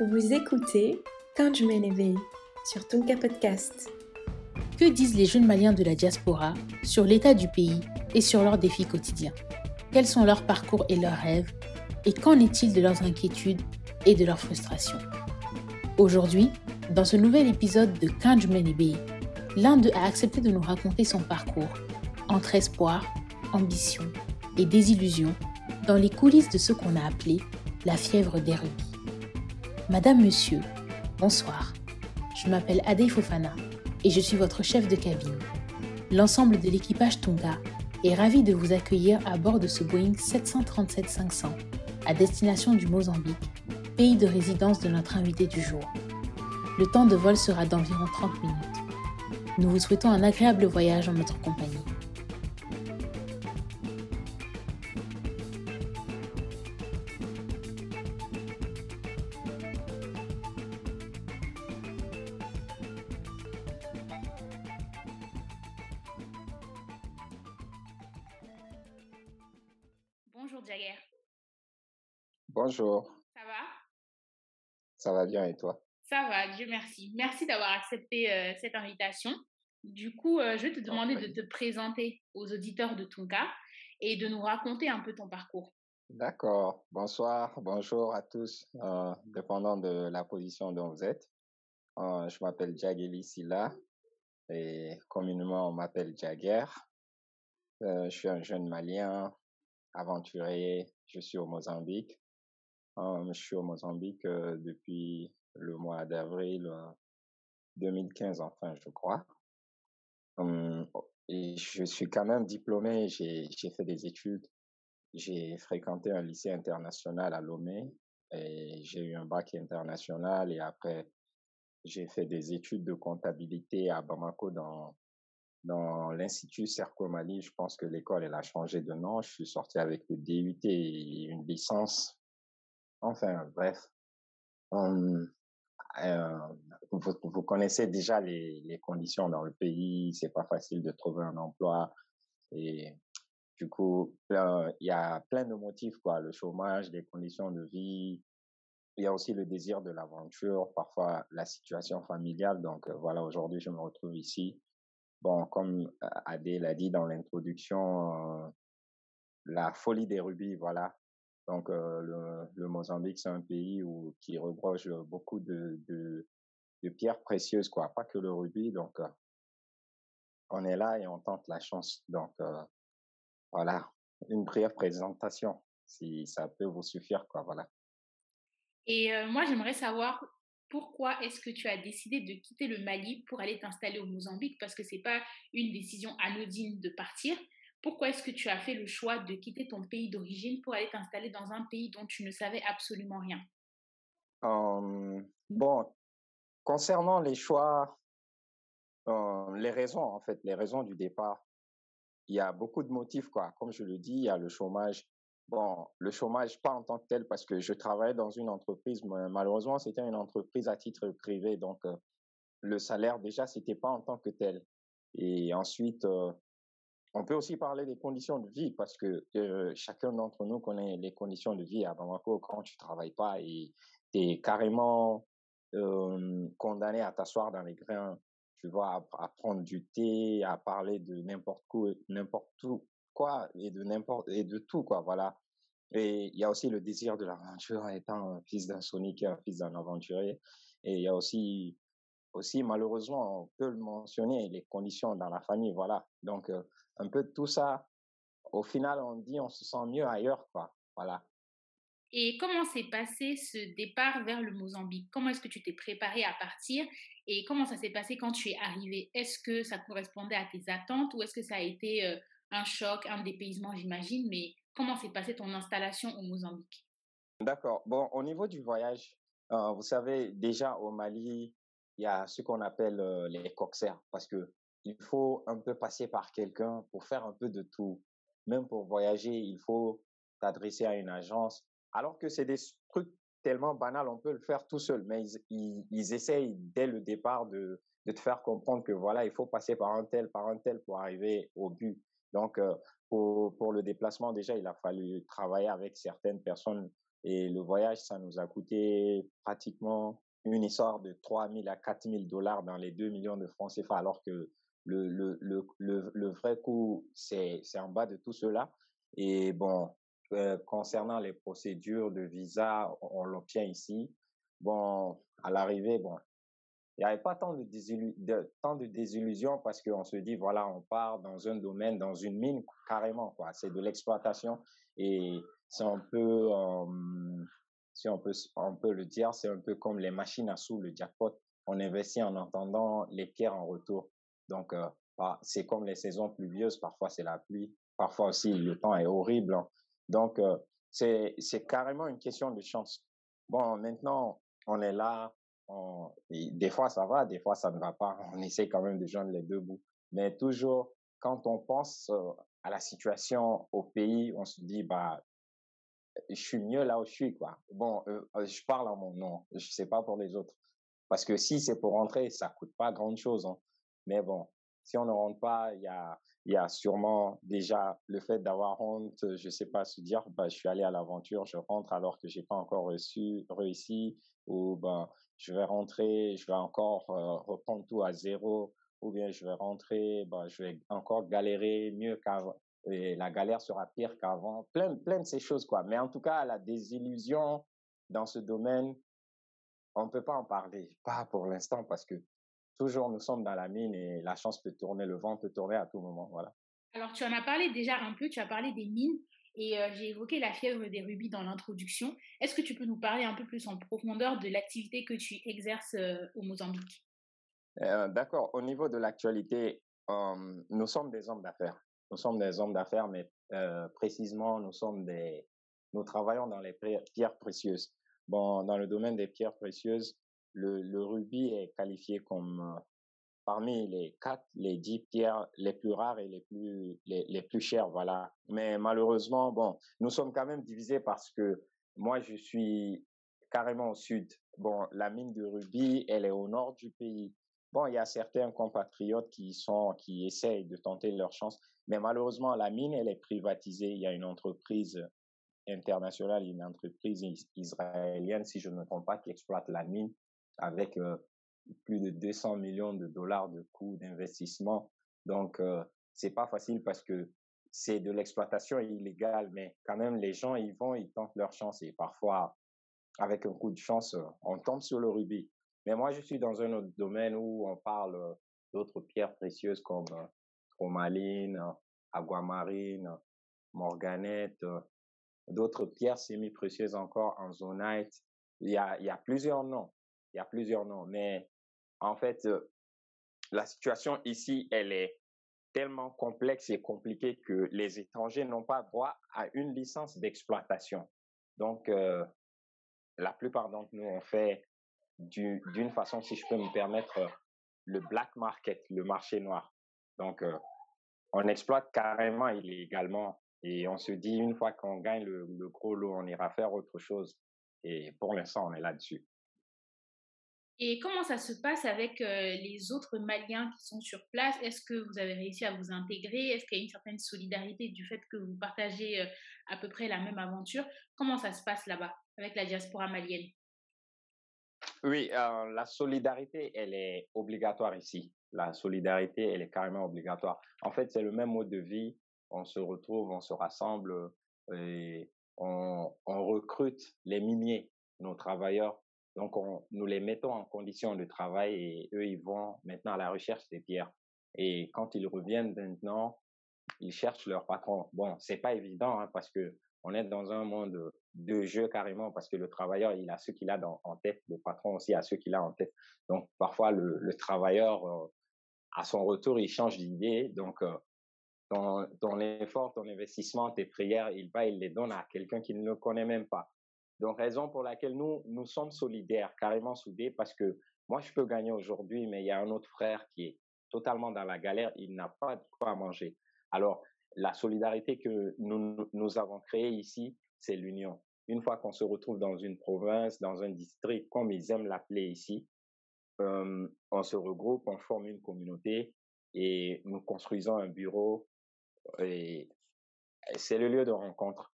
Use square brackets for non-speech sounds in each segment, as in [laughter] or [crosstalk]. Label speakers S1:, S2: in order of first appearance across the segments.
S1: Vous écoutez Quand je sur Tunka Podcast.
S2: Que disent les jeunes Maliens de la diaspora sur l'état du pays et sur leurs défis quotidiens? Quels sont leurs parcours et leurs rêves? Et qu'en est-il de leurs inquiétudes et de leurs frustrations? Aujourd'hui, dans ce nouvel épisode de Quand je l'un d'eux a accepté de nous raconter son parcours entre espoir, ambition et désillusion dans les coulisses de ce qu'on a appelé la fièvre des rubis. Madame, Monsieur, bonsoir. Je m'appelle Adey Fofana et je suis votre chef de cabine. L'ensemble de l'équipage Tonga est ravi de vous accueillir à bord de ce Boeing 737-500 à destination du Mozambique, pays de résidence de notre invité du jour. Le temps de vol sera d'environ 30 minutes. Nous vous souhaitons un agréable voyage en notre compagnie.
S3: Merci. Merci d'avoir accepté euh, cette invitation. Du coup, euh, je vais te demander de te présenter aux auditeurs de Tonka et de nous raconter un peu ton parcours.
S4: D'accord. Bonsoir, bonjour à tous, euh, dépendant de la position dont vous êtes. Je m'appelle Jageli Silla et communément on m'appelle Jagger. Je suis un jeune Malien, aventurier. Je suis au Mozambique. Je suis au Mozambique depuis le mois d'avril euh, 2015, enfin, je crois. Hum, et je suis quand même diplômé. J'ai, fait des études. J'ai fréquenté un lycée international à Lomé et j'ai eu un bac international et après j'ai fait des études de comptabilité à Bamako dans dans l'institut Serco Mali. Je pense que l'école elle a changé de nom. Je suis sorti avec le DUT et une licence. Enfin bref, Hum, euh, vous, connaissez déjà les, conditions dans le pays. C'est pas facile de trouver un emploi et du coup, il y a plein de motifs, quoi. Le chômage, les conditions de vie. Il y a aussi le désir de l'aventure, parfois la situation familiale. Donc, euh, voilà, aujourd'hui, je me retrouve ici. Bon, comme euh, Adé l'a dit dans l'introduction, la folie des rubis, voilà. Donc, euh, le, Mozambique, c'est un pays où, qui regorge beaucoup de, de, pierres précieuses, quoi. Pas que le rubis. Donc, euh, on est là et on tente la chance. Donc, euh, voilà, une brève présentation, si ça peut vous suffire, quoi, voilà.
S3: Et euh, moi, j'aimerais savoir pourquoi est-ce que tu as décidé de quitter le Mali pour aller t'installer au Mozambique? Parce que c'est pas une décision anodine de partir. Pourquoi est-ce que tu as fait le choix de quitter ton pays d'origine pour aller t'installer dans un pays dont tu ne savais absolument rien?
S4: Bon, concernant les choix, euh, les raisons, en fait, les raisons du départ, il y a beaucoup de motifs, quoi. Comme je le dis, il y a le chômage. Bon, le chômage, pas en tant que tel, parce que je travaillais dans une entreprise, malheureusement, c'était une entreprise à titre privé, donc euh, le salaire, déjà, c'était pas en tant que tel. Et ensuite, euh, on peut aussi parler des conditions de vie, parce que euh, chacun d'entre nous connaît les conditions de vie à Bamako quand tu travailles pas et tu es carrément condamné à t'asseoir dans les grains, tu vois, à, prendre du thé, à parler de n'importe quoi, n'importe où, quoi, et de n'importe, et de tout, quoi, voilà. Et il y a aussi le désir de l'aventure, étant un fils d'un un fils d'un aventurier. Et il y a aussi, aussi, malheureusement, on peut le mentionner, les conditions dans la famille, voilà. Donc, euh, un peu de tout ça, au final, on dit on se sent mieux ailleurs, quoi, voilà.
S3: Et comment s'est passé ce départ vers le Mozambique? Comment est-ce que tu t'es préparé à partir? Et comment ça s'est passé quand tu es arrivé? Est-ce que ça correspondait à tes attentes ou est-ce que ça a été euh, un choc, un dépaysement, j'imagine? Mais comment s'est passée ton installation au Mozambique?
S4: D'accord. Bon, au niveau du voyage, euh, vous savez, déjà au Mali, il y a ce qu'on appelle euh, les coxers, parce que il faut un peu passer par quelqu'un pour faire un peu de tout. Même pour voyager, il faut t'adresser à une agence. Alors que c'est des trucs tellement banals, on peut le faire tout seul, mais ils, ils, essayent dès le départ de, de te faire comprendre que voilà, il faut passer par un tel, par un tel pour arriver au but. Donc, euh, pour, pour le déplacement, déjà, il a fallu travailler avec certaines personnes Et le voyage, ça nous a coûté pratiquement une histoire de 3 000 à 4 000 dollars dans les 2 millions de francs CFA, alors que le, le, le, le, vrai coût, c'est en bas de tout cela. Et bon, euh, concernant les procédures de visa, on, l'obtient ici. Bon, à l'arrivée, bon, il n'y avait pas tant de, de, tant de désillusion parce qu'on se dit, voilà, on part dans un domaine, dans une mine, carrément, quoi. C'est de l'exploitation et c'est un peu, euh, si on peut, on peut le dire, c'est un peu comme les machines à sous, le jackpot. On investit en entendant les pierres en retour. Donc, euh, bah, c'est comme les saisons pluvieuses. Parfois, c'est la pluie. Parfois aussi, le temps est horrible. Hein. Donc, euh, c'est, c'est carrément une question de chance. Bon, maintenant, on est là. Des fois, ça va, des fois, ça ne va pas. [laughs] On essaie quand même de joindre les deux bouts. Mais toujours, quand on pense euh, à la situation au pays, on se dit, bah, je suis mieux là où je suis. Bon, je parle en mon nom. Je sais pas pour les autres. Parce que si c'est pour rentrer, ça coûte pas grand chose. Hein. Mais bon, si on ne rentre pas, il y a, y a sûrement déjà le fait d'avoir honte, je sais pas, se dire, bah, je suis allé à l'aventure, je rentre alors que j'ai pas encore reçu, réussi, ou ben, je vais rentrer, je vais encore euh, reprendre tout à zéro, ou bien je vais rentrer, ben, je vais encore galérer mieux qu'avant, et la galère sera pire qu'avant, plein, plein de ces choses, quoi. Mais en tout cas, la désillusion dans ce domaine, on ne peut pas en parler, pas pour l'instant, parce que toujours nous sommes dans la mine et la chance peut tourner, le vent peut tourner à tout moment. Voilà.
S3: Alors, tu en as parlé déjà un peu, tu as parlé des mines et euh, j'ai évoqué la fièvre des rubis dans l'introduction. Est-ce que tu peux nous parler un peu plus en profondeur de l'activité que tu exerces euh, au Mozambique?
S4: Euh, D'accord. Au niveau de l'actualité, nous sommes des hommes d'affaires. Nous sommes des hommes d'affaires, mais précisément, nous sommes des, nous travaillons dans les pierres précieuses. Bon, dans le domaine des pierres précieuses, le, rubis est qualifié comme euh, parmi les quatre, les dix pierres les plus rares et les plus, les plus chères, voilà. Mais malheureusement, bon, nous sommes quand même divisés parce que moi, je suis carrément au sud. Bon, la mine de rubis, elle est au nord du pays. Bon, il y a certains compatriotes qui sont, qui essayent de tenter leur chance, mais malheureusement, la mine, elle est privatisée. Il y a une entreprise internationale, une entreprise israélienne, si je ne me trompe pas, qui exploite la mine avec euh, plus de 200 millions de dollars de coûts d'investissement. Donc, euh, c'est pas facile parce que c'est de l'exploitation illégale, mais quand même, les gens, ils vont, ils tentent leur chance et parfois, avec un coup de chance, on tombe sur le rubis. Mais moi, je suis dans un autre domaine où on parle d'autres pierres précieuses comme chromaline, euh, aguamarine, morganette, d'autres pierres semi-précieuses encore en zonite. Il il y a plusieurs noms il y a plusieurs noms, mais en fait, euh, la situation ici, elle est tellement complexe et compliquée que les étrangers n'ont pas droit à une licence d'exploitation. Donc, euh, la plupart d'entre nous ont fait d'une façon, si je peux me permettre, le black market, le marché noir. Donc, euh, on exploite carrément illégalement et on se dit, une fois qu'on gagne le gros lot, on ira faire autre chose. Et pour l'instant, on est là-dessus.
S3: Et comment ça se passe avec les autres Maliens qui sont sur place? Est-ce que vous avez réussi à vous intégrer? Est-ce qu'il y a une certaine solidarité du fait que vous partagez à peu près la même aventure? Comment ça se passe là-bas avec la diaspora malienne?
S4: Oui, la solidarité, elle est obligatoire ici. La solidarité, elle est carrément obligatoire. En fait, c'est le même mode de vie. On se retrouve, on se rassemble et on recrute les miniers, nos travailleurs donc, on, nous les mettons en condition de travail et eux, ils vont maintenant à la recherche des pierres. Et quand ils reviennent maintenant, ils cherchent leur patron. Bon, c'est pas évident hein, parce que on est dans un monde de jeu carrément parce que le travailleur, il a ce qu'il a en tête, le patron aussi a ce qu'il a en tête. Donc, parfois, le, le travailleur, euh, à son retour, il change d'idée. Donc, euh, ton, effort, ton investissement, tes prières, il va, il les donne à quelqu'un qui ne connaît même pas. Donc, raison pour laquelle nous, nous sommes solidaires, carrément soudés, parce que moi, je peux gagner aujourd'hui, mais il y a un autre frère qui est totalement dans la galère, il n'a pas de quoi manger. Alors, la solidarité que nous, nous avons créée ici, c'est l'union. Une fois qu'on se retrouve dans une province, dans un district, comme ils aiment l'appeler ici, euh, on se regroupe, on forme une communauté et nous construisons un bureau et c'est le lieu de rencontre.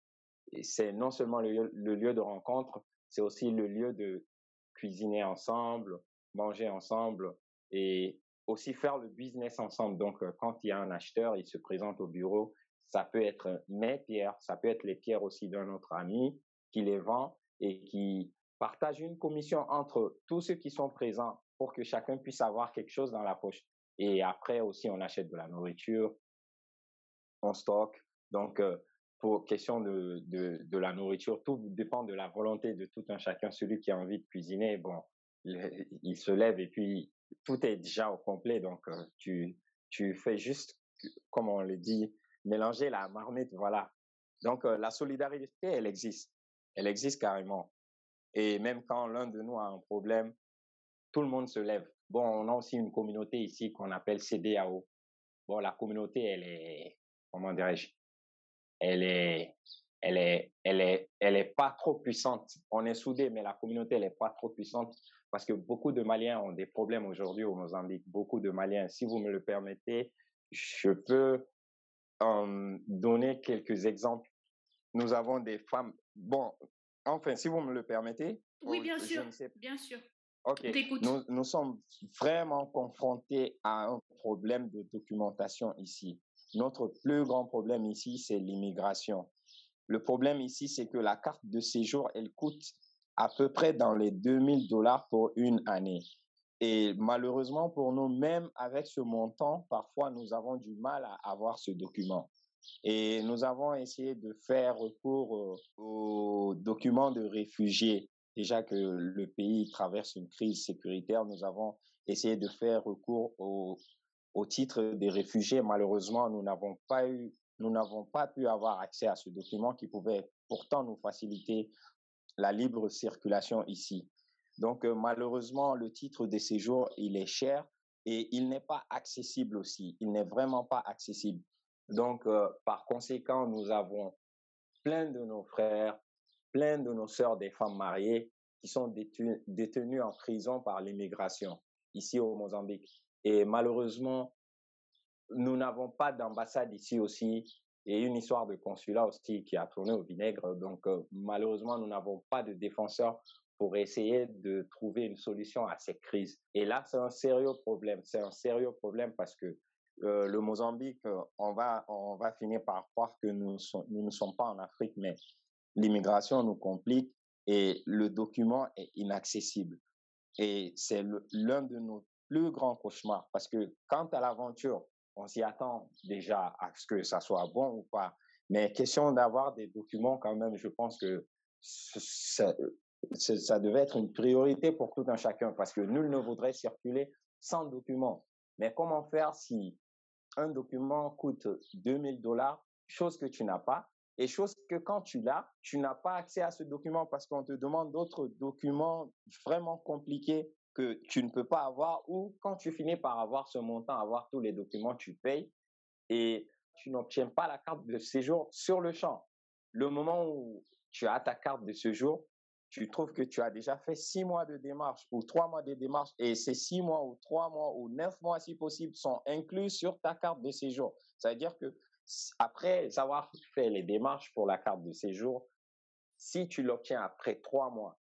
S4: C'est non seulement le, lieu de rencontre, c'est aussi le lieu de cuisiner ensemble, manger ensemble et aussi faire le business ensemble. Donc, euh, quand il y a un acheteur, il se présente au bureau. Ça peut être mes pierres, ça peut être les pierres aussi d'un autre ami qui les vend et qui partage une commission entre tous ceux qui sont présents pour que chacun puisse avoir quelque chose dans la poche. Et après aussi, on achète de la nourriture, on stocke. Donc, euh, pour question de, de, la nourriture, tout dépend de la volonté de tout un chacun. Celui qui a envie de cuisiner, bon, il se lève et puis tout est déjà au complet. Donc, euh, tu, tu fais juste, comme on le dit, mélanger la marmite, voilà. Donc, euh, la solidarité, elle existe. Elle existe carrément. Et même quand l'un de nous a un problème, tout le monde se lève. Bon, on a aussi une communauté ici qu'on appelle CDAO. Bon, la communauté, elle est, comment dirais-je, elle est, elle est, elle est, elle est pas trop puissante. On est soudés, mais la communauté, elle est pas trop puissante parce que beaucoup de Maliens ont des problèmes aujourd'hui au Mozambique. Beaucoup de Maliens. Si vous me le permettez, je peux euh, donner quelques exemples. Nous avons des femmes. Bon, enfin, si vous me le permettez.
S3: Oui, bien sûr. Bien sûr.
S4: Ok. Nous, nous sommes vraiment confrontés à un problème de documentation ici. Notre plus grand problème ici, c'est l'immigration. Le problème ici, c'est que la carte de séjour, elle coûte à peu près dans les 2000 dollars pour une année. Et malheureusement pour nous, même avec ce montant, parfois nous avons du mal à avoir ce document. Et nous avons essayé de faire recours euh, aux documents de réfugiés. Déjà que le pays traverse une crise sécuritaire, nous avons essayé de faire recours au, au titre des réfugiés. Malheureusement, nous n'avons pas eu, nous n'avons pas pu avoir accès à ce document qui pouvait pourtant nous faciliter la libre circulation ici. Donc, euh, malheureusement, le titre de séjour, il est cher et il n'est pas accessible aussi. Il n'est vraiment pas accessible. Donc, euh, par conséquent, nous avons plein de nos frères, plein de nos sœurs des femmes mariées qui sont détenues, détenues en prison par l'immigration ici au Mozambique. Et malheureusement, nous n'avons pas d'ambassade ici aussi et une histoire de consulat aussi qui a tourné au vinaigre. Donc, euh, malheureusement, nous n'avons pas de défenseurs pour essayer de trouver une solution à cette crise. Et là, c'est un sérieux problème. C'est un sérieux problème parce que euh, le Mozambique, euh, on va, on va finir par croire que nous, nous ne sommes pas en Afrique, mais l'immigration nous complique et le document est inaccessible. Et c'est l'un de nos plus grands cauchemars parce que quant à l'aventure, on s'y attend déjà à ce que ça soit bon ou pas. Mais question d'avoir des documents quand même, je pense que ça, ça devait être une priorité pour tout un chacun parce que nul ne voudrait circuler sans document. Mais comment faire si un document coûte 2000 dollars, chose que tu n'as pas, et chose que quand tu l'as, tu n'as pas accès à ce document parce qu'on te demande d'autres documents vraiment compliqués que tu ne peux pas avoir ou quand tu finis par avoir ce montant, avoir tous les documents, tu payes et tu n'obtiens pas la carte de séjour sur le champ. Le moment où tu as ta carte de séjour, tu trouves que tu as déjà fait six mois de démarche ou trois mois de démarche et ces six mois ou trois mois ou neuf mois si possible sont inclus sur ta carte de séjour. Ça veut dire que après avoir fait les démarches pour la carte de séjour, si tu l'obtiens après trois mois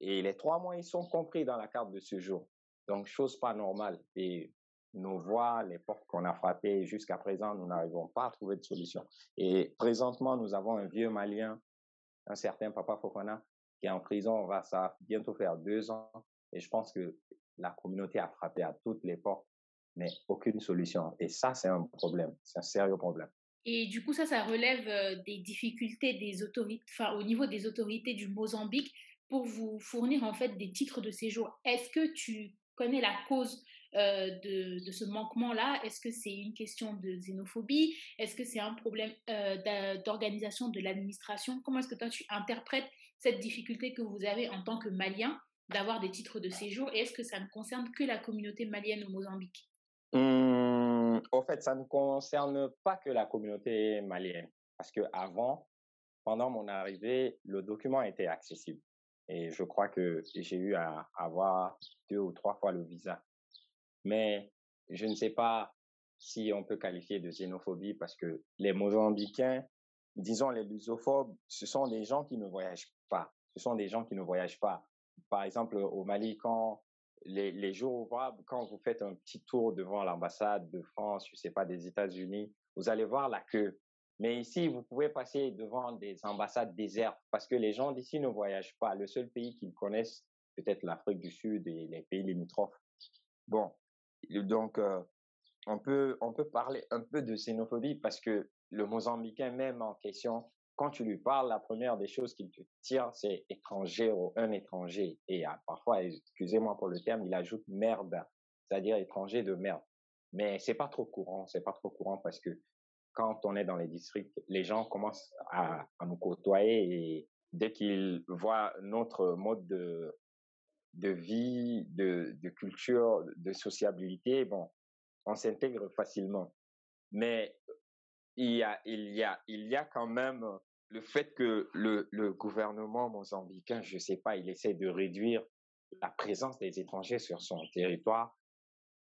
S4: et les trois mois, ils sont compris dans la carte de séjour. Donc, chose pas normale. Et nos voix, les portes qu'on a frappées jusqu'à présent, nous n'arrivons pas à trouver de solution. Et présentement, nous avons un vieux Malien, un certain Papa Fofana, qui est en prison. On va bientôt faire deux ans. Et je pense que la communauté a frappé à toutes les portes, mais aucune solution. Et ça, c'est un problème. C'est un sérieux problème.
S3: Et du coup, ça, ça relève euh, des difficultés des autorités, enfin, au niveau des autorités du Mozambique pour vous fournir en fait des titres de séjour. Est-ce que tu connais la cause euh, de, ce manquement-là? Est-ce que c'est une question de xénophobie? Est-ce que c'est un problème euh, d'organisation de l'administration? Comment est-ce que toi tu interprètes cette difficulté que vous avez en tant que Malien d'avoir des titres de séjour? Et est-ce que ça ne concerne que la communauté malienne au Mozambique?
S4: Mmh, Au fait, ça ne concerne pas que la communauté malienne. Parce que avant, pendant mon arrivée, le document était accessible. Et je crois que j'ai eu à avoir deux ou trois fois le visa. Mais je ne sais pas si on peut qualifier de xénophobie parce que les Mozambicains disons, les lusophobes, ce sont des gens qui ne voyagent pas. Ce sont des gens qui ne voyagent pas. Par exemple, au Mali, quand les, les jours ouvrables, quand vous faites un petit tour devant l'ambassade de France, je sais pas, des États-Unis, vous allez voir la queue. Mais ici, vous pouvez passer devant des ambassades désertes parce que les gens d'ici ne voyagent pas. Le seul pays qu'ils connaissent, peut-être l'Afrique du Sud et les pays limitrophes. Bon, donc euh, on peut on peut parler un peu de xénophobie parce que le Mozambicain même en question, quand tu lui parles, la première des choses qu'il te tire, c'est étranger ou un étranger. Et ah, parfois, excusez-moi pour le terme, il ajoute merde, c'est-à-dire étranger de merde. Mais c'est pas trop courant, c'est pas trop courant parce que quand on est dans les districts, les gens commencent à, nous côtoyer et dès qu'ils voient notre mode de, vie, de, culture, de sociabilité, bon, on s'intègre facilement. Mais il y a quand même le fait que le, le gouvernement mozambicain, je sais pas, il essaie de réduire la présence des étrangers sur son territoire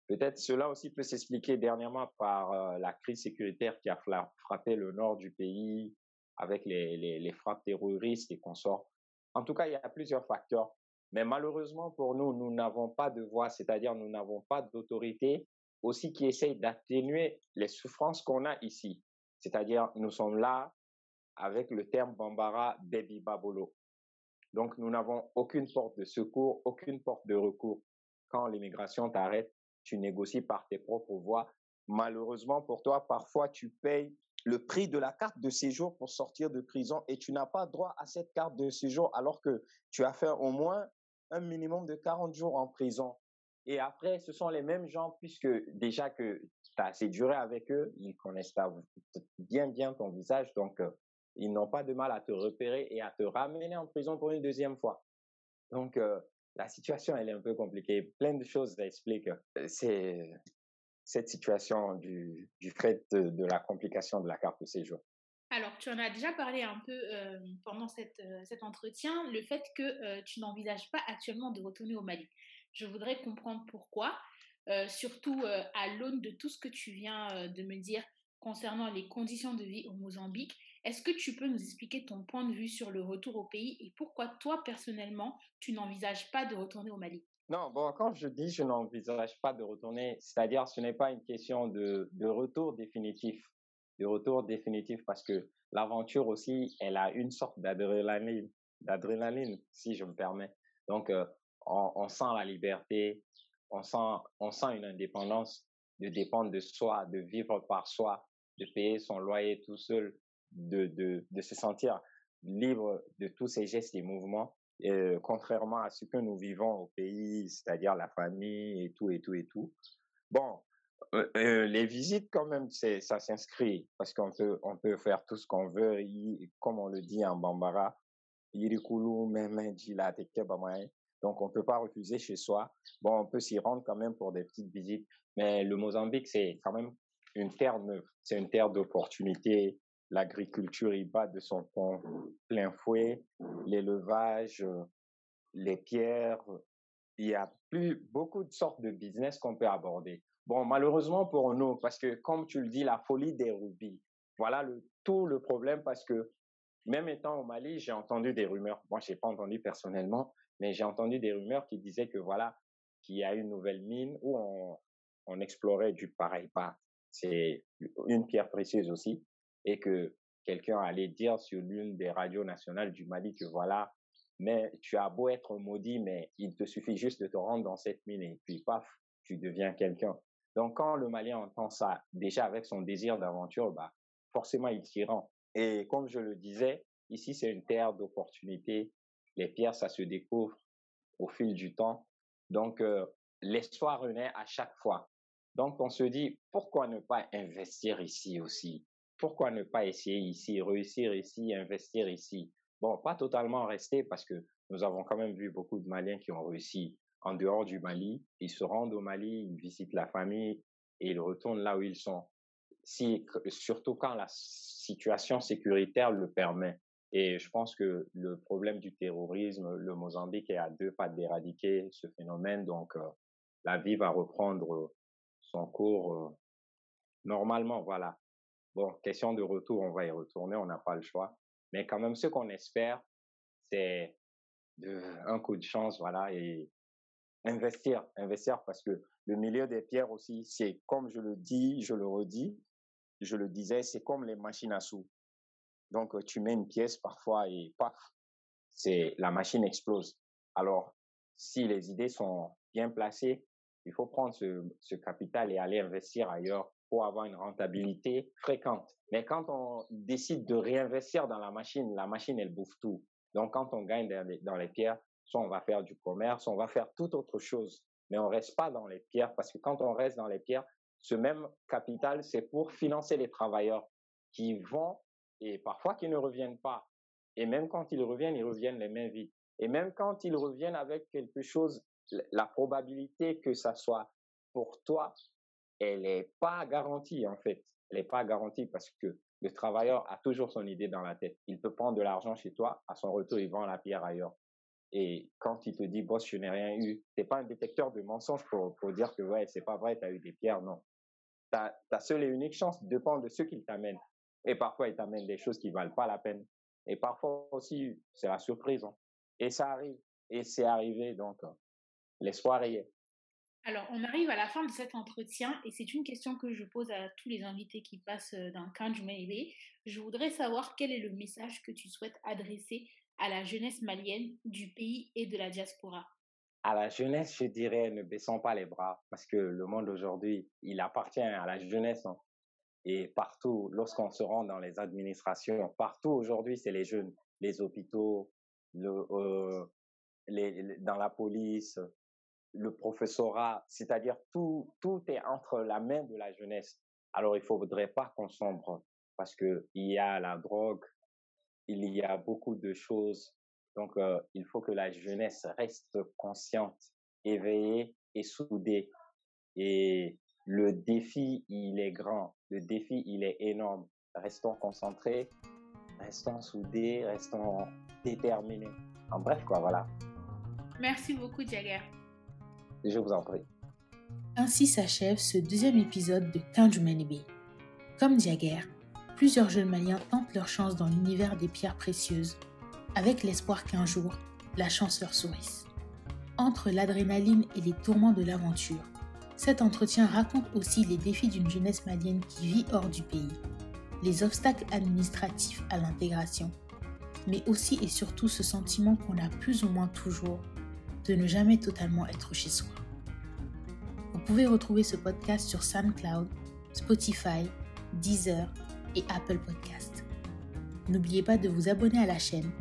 S4: Peut-être cela aussi peut s'expliquer dernièrement par euh, la crise sécuritaire qui a frappé le nord du pays avec les, frappes terroristes et consorts. En tout cas, il y a plusieurs facteurs. Mais malheureusement pour nous, nous n'avons pas de voix, c'est-à-dire nous n'avons pas d'autorité aussi qui essaye d'atténuer les souffrances qu'on a ici. C'est-à-dire nous sommes là avec le terme Bambara Baby Babolo. Donc nous n'avons aucune porte de secours, aucune porte de recours. Quand l'immigration t'arrête, tu négocies par tes propres voies. Malheureusement pour toi, parfois tu payes le prix de la carte de séjour pour sortir de prison et tu n'as pas droit à cette carte de séjour alors que tu as fait au moins un minimum de 40 jours en prison. Et après, ce sont les mêmes gens, puisque déjà que tu as assez duré avec eux, ils connaissent bien, bien ton visage, donc euh, ils n'ont pas de mal à te repérer et à te ramener en prison pour une deuxième fois. Donc, euh, la situation, elle est un peu compliquée. Plein de choses expliquent. Euh, cette situation du, fait de, la complication de la carte de séjour.
S3: Alors, tu en as déjà parlé un peu euh, pendant euh, cet entretien, le fait que tu n'envisages pas actuellement de retourner au Mali. Je voudrais comprendre pourquoi, surtout à l'aune de tout ce que tu viens de me dire concernant les conditions de vie au Mozambique est-ce que tu peux nous expliquer ton point de vue sur le retour au pays et pourquoi toi, personnellement, tu n'envisages pas de retourner au Mali?
S4: Non, bon, quand je dis je n'envisage pas de retourner, c'est-à-dire ce n'est pas une question de, de retour définitif, de retour définitif parce que l'aventure aussi, elle a une sorte d'adrénaline, d'adrénaline, si je me permets. Donc, euh, on, on, sent la liberté, on sent, on sent une indépendance de dépendre de soi, de vivre par soi, de payer son loyer tout seul, de, de, se sentir libre de tous ces gestes et mouvements, euh, contrairement à ce que nous vivons au pays, c'est-à-dire la famille et tout et tout et tout. Bon, euh, euh, les visites quand même, c'est ça s'inscrit parce qu'on peut on peut faire tout ce qu'on veut, comme on le dit en bambara, donc on peut pas refuser chez soi. Bon, on peut s'y rendre quand même pour des petites visites, mais le Mozambique c'est quand même une terre c'est une terre d'opportunités, l'agriculture y bat de son plein fouet, l'élevage, les pierres. Il y a plus beaucoup de sortes de business qu'on peut aborder. Bon, malheureusement pour nous, parce que comme tu le dis, la folie des rubis. Voilà le, tout le problème parce que même étant au Mali, j'ai entendu des rumeurs. Moi, j'ai pas entendu personnellement, mais j'ai entendu des rumeurs qui disaient que voilà, qu'il y a une nouvelle mine où on, on explorait du pareil pas. C'est une pierre précieuse aussi et que quelqu'un allait dire sur l'une des radios nationales du Mali que voilà, mais tu as beau être maudit, mais il te suffit juste de te rendre dans cette mine et puis paf, tu deviens quelqu'un. Donc quand le Malien entend ça, déjà avec son désir d'aventure, bah forcément il s'y rend. Et comme je le disais, ici c'est une terre d'opportunités. Les pierres, ça se découvre au fil du temps. Donc euh, l'espoir renaît à chaque fois. Donc on se dit pourquoi ne pas investir ici aussi? Pourquoi ne pas essayer ici, réussir ici, investir ici? Bon, pas totalement rester parce que nous avons quand même vu beaucoup de Maliens qui ont réussi en dehors du Mali. Ils se rendent au Mali, ils visitent la famille et ils retournent là où ils sont. Surtout quand la situation sécuritaire le permet. Et je pense que le problème du terrorisme, le Mozambique est à deux pas d'éradiquer ce phénomène. Donc, euh, la vie va reprendre son cours euh, normalement, voilà. Bon, question de retour, on va y retourner, on n'a pas le choix. Mais quand même, ce qu'on espère, c'est un coup de chance, voilà, et investir, investir parce que le milieu des pierres aussi, c'est comme je le dis, je le redis, je le disais, c'est comme les machines à sous. Donc, tu mets une pièce parfois et paf, c'est la machine explose. Alors, si les idées sont bien placées, il faut prendre ce, capital et aller investir ailleurs pour avoir une rentabilité fréquente. Mais quand on décide de réinvestir dans la machine, la machine, elle bouffe tout. Donc, quand on gagne dans les, pierres, soit on va faire du commerce, on va faire toute autre chose. Mais on reste pas dans les pierres parce que quand on reste dans les pierres, ce même capital, c'est pour financer les travailleurs qui vont et parfois qui ne reviennent pas. Et même quand ils reviennent, ils reviennent les mains vides. Et même quand ils reviennent avec quelque chose, la probabilité que ça soit pour toi, elle n'est pas garantie en fait. Elle n'est pas garantie parce que le travailleur a toujours son idée dans la tête. Il peut prendre de l'argent chez toi, à son retour, il vend la pierre ailleurs. Et quand il te dit, boss, je n'ai rien eu, t'es pas un détecteur de mensonges pour, dire que ouais, c'est pas vrai, tu as eu des pierres, non. Ta, seule et unique chance dépend de ce qu'il t'amène. Et parfois, il t'amène des choses qui valent pas la peine. Et parfois aussi, c'est la surprise. Hein. Et ça arrive. Et c'est arrivé, donc euh, l'espoir y est.
S3: Alors, on arrive à la fin de cet entretien et c'est une question que je pose à tous les invités qui passent euh, dans Kanj. Je voudrais savoir quel est le message que tu souhaites adresser à la jeunesse malienne du pays et de la diaspora.
S4: À la jeunesse, je dirais, ne baissons pas les bras parce que le monde aujourd'hui, il appartient à la jeunesse. Hein. Et partout, lorsqu'on se rend dans les administrations, partout aujourd'hui, c'est les jeunes, les hôpitaux, le, euh, les, dans la police, le professorat, c'est-à-dire tout, tout est entre la main de la jeunesse. Alors, il faudrait pas qu'on sombre parce que il y a la drogue, il y a beaucoup de choses. Donc, euh, il faut que la jeunesse reste consciente, éveillée et soudée. Et le défi, il est grand. Le défi, il est énorme. Restons concentrés, restons soudés, restons déterminés. En bref, quoi, voilà.
S3: Merci beaucoup, Jagger.
S4: Je vous en prie.
S2: Ainsi s'achève ce deuxième épisode de Kanjumenebe. Comme Jagger, plusieurs jeunes Maliens tentent leur chance dans l'univers des pierres précieuses, avec l'espoir qu'un jour, la chance leur sourisse. Entre l'adrénaline et les tourments de l'aventure, cet entretien raconte aussi les défis d'une jeunesse malienne qui vit hors du pays, les obstacles administratifs à l'intégration, mais aussi et surtout ce sentiment qu'on a plus ou moins toujours de ne jamais totalement être chez soi. Vous pouvez retrouver ce podcast sur SoundCloud, Spotify, Deezer et Apple Podcast. N'oubliez pas de vous abonner à la chaîne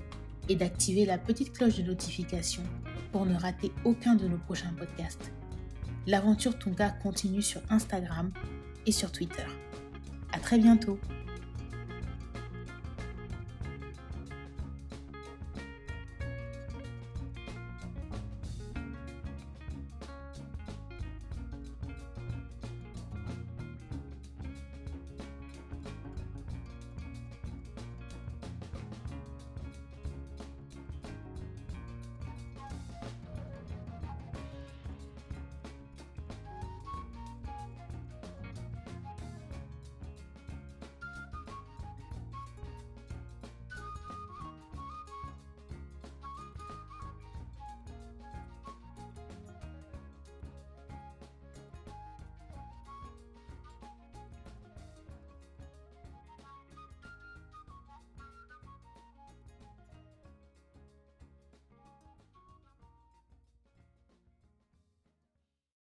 S2: et d'activer la petite cloche de notification pour ne rater aucun de nos prochains podcasts. L'aventure Tonka continue sur Instagram et sur Twitter. À très bientôt!